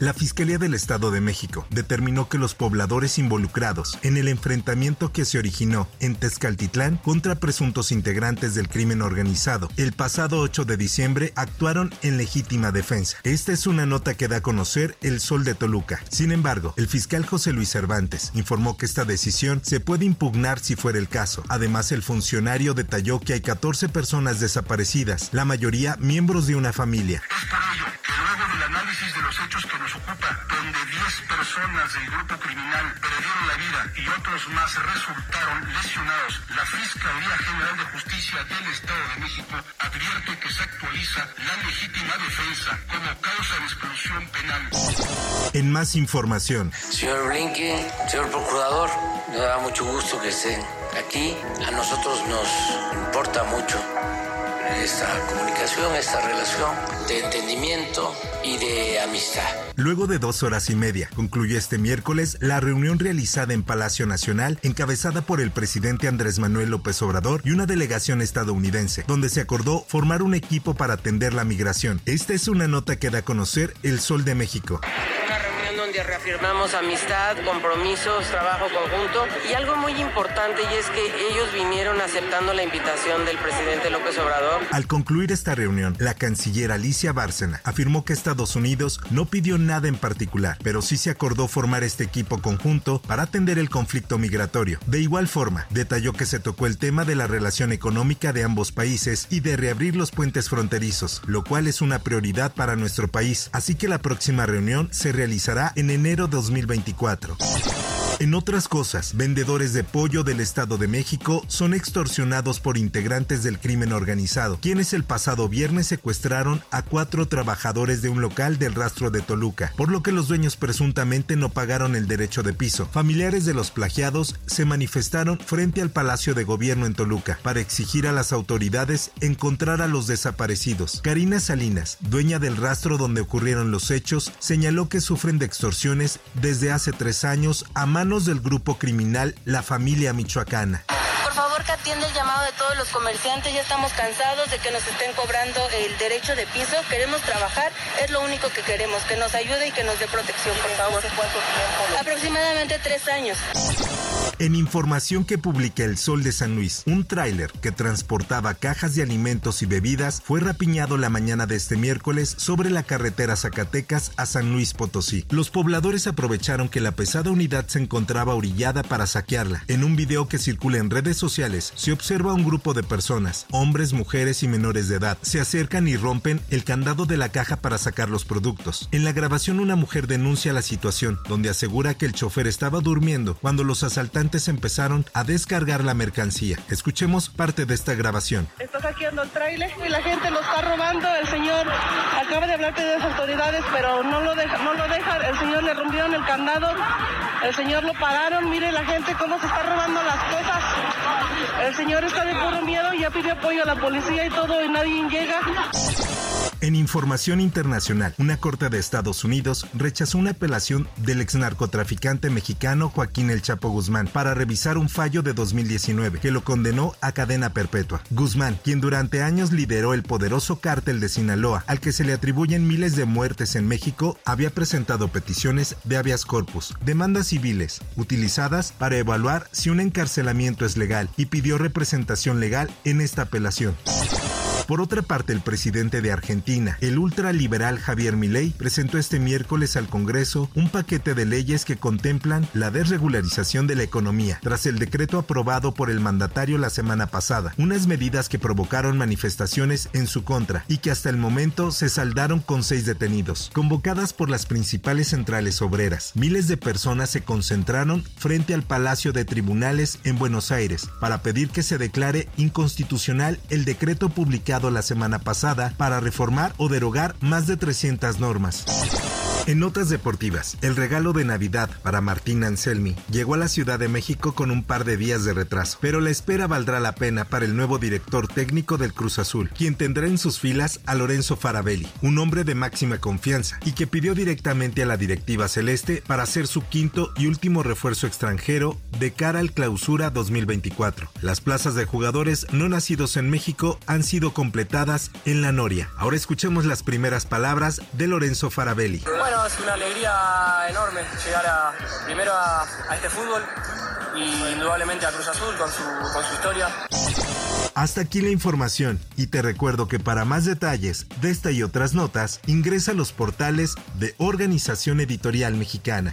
La Fiscalía del Estado de México determinó que los pobladores involucrados en el enfrentamiento que se originó en Tezcaltitlán contra presuntos integrantes del crimen organizado el pasado 8 de diciembre actuaron en legítima defensa. Esta es una nota que da a conocer el Sol de Toluca. Sin embargo, el fiscal José Luis Cervantes informó que esta decisión se puede impugnar si fuera el caso. Además, el funcionario detalló que hay 14 personas desaparecidas, la mayoría miembros de una familia. Análisis de los hechos que nos ocupa, donde 10 personas del grupo criminal perdieron la vida y otros más resultaron lesionados, la Fiscalía General de Justicia del Estado de México advierte que se actualiza la legítima defensa como causa de exclusión penal. En más información, Señor Blinken, señor procurador, me da mucho gusto que estén aquí. A nosotros nos importa mucho esta comunicación, esta relación de entendimiento y de amistad. Luego de dos horas y media, concluyó este miércoles la reunión realizada en Palacio Nacional, encabezada por el presidente Andrés Manuel López Obrador y una delegación estadounidense, donde se acordó formar un equipo para atender la migración. Esta es una nota que da a conocer El Sol de México. Donde reafirmamos amistad, compromisos, trabajo conjunto y algo muy importante y es que ellos vinieron aceptando la invitación del presidente López Obrador. Al concluir esta reunión, la canciller Alicia Bárcena afirmó que Estados Unidos no pidió nada en particular, pero sí se acordó formar este equipo conjunto para atender el conflicto migratorio. De igual forma, detalló que se tocó el tema de la relación económica de ambos países y de reabrir los puentes fronterizos, lo cual es una prioridad para nuestro país, así que la próxima reunión se realizará en enero 2024. En otras cosas, vendedores de pollo del Estado de México son extorsionados por integrantes del crimen organizado, quienes el pasado viernes secuestraron a cuatro trabajadores de un local del rastro de Toluca, por lo que los dueños presuntamente no pagaron el derecho de piso. Familiares de los plagiados se manifestaron frente al Palacio de Gobierno en Toluca para exigir a las autoridades encontrar a los desaparecidos. Karina Salinas, dueña del rastro donde ocurrieron los hechos, señaló que sufren de extorsiones desde hace tres años a manos del grupo criminal La Familia Michoacana. Por favor, que atienda el llamado de todos los comerciantes. Ya estamos cansados de que nos estén cobrando el derecho de piso. Queremos trabajar, es lo único que queremos. Que nos ayude y que nos dé protección, por favor. ¿Cuánto tiempo? Aproximadamente tres años. En información que publica El Sol de San Luis, un tráiler que transportaba cajas de alimentos y bebidas fue rapiñado la mañana de este miércoles sobre la carretera Zacatecas a San Luis Potosí. Los pobladores aprovecharon que la pesada unidad se encontraba orillada para saquearla. En un video que circula en redes sociales se observa un grupo de personas, hombres, mujeres y menores de edad, se acercan y rompen el candado de la caja para sacar los productos. En la grabación una mujer denuncia la situación, donde asegura que el chofer estaba durmiendo cuando los asaltantes empezaron a descargar la mercancía. Escuchemos parte de esta grabación. Está saqueando el tráiler y la gente lo está robando. El señor acaba de hablarte de las autoridades, pero no lo deja, no lo deja. El señor le rompieron el candado. El señor lo pararon. Mire la gente cómo se está robando las cosas. El señor está de puro miedo y ya pide apoyo a la policía y todo y nadie llega. En información internacional, una corte de Estados Unidos rechazó una apelación del ex narcotraficante mexicano Joaquín El Chapo Guzmán para revisar un fallo de 2019 que lo condenó a cadena perpetua. Guzmán, quien durante años lideró el poderoso cártel de Sinaloa, al que se le atribuyen miles de muertes en México, había presentado peticiones de habeas corpus, demandas civiles, utilizadas para evaluar si un encarcelamiento es legal y pidió representación legal en esta apelación. Por otra parte, el presidente de Argentina, el ultraliberal Javier Milei, presentó este miércoles al Congreso un paquete de leyes que contemplan la desregularización de la economía, tras el decreto aprobado por el mandatario la semana pasada, unas medidas que provocaron manifestaciones en su contra y que hasta el momento se saldaron con seis detenidos. Convocadas por las principales centrales obreras, miles de personas se concentraron frente al Palacio de Tribunales en Buenos Aires para pedir que se declare inconstitucional el decreto publicado la semana pasada para reformar o derogar más de 300 normas. En notas deportivas, el regalo de Navidad para Martín Anselmi llegó a la Ciudad de México con un par de días de retraso, pero la espera valdrá la pena para el nuevo director técnico del Cruz Azul, quien tendrá en sus filas a Lorenzo Farabelli, un hombre de máxima confianza y que pidió directamente a la directiva celeste para ser su quinto y último refuerzo extranjero de cara al clausura 2024. Las plazas de jugadores no nacidos en México han sido completadas en la Noria. Ahora escuchemos las primeras palabras de Lorenzo Farabelli. Es una alegría enorme llegar primero a, a este fútbol y indudablemente a Cruz Azul con su, con su historia. Hasta aquí la información y te recuerdo que para más detalles de esta y otras notas ingresa a los portales de Organización Editorial Mexicana.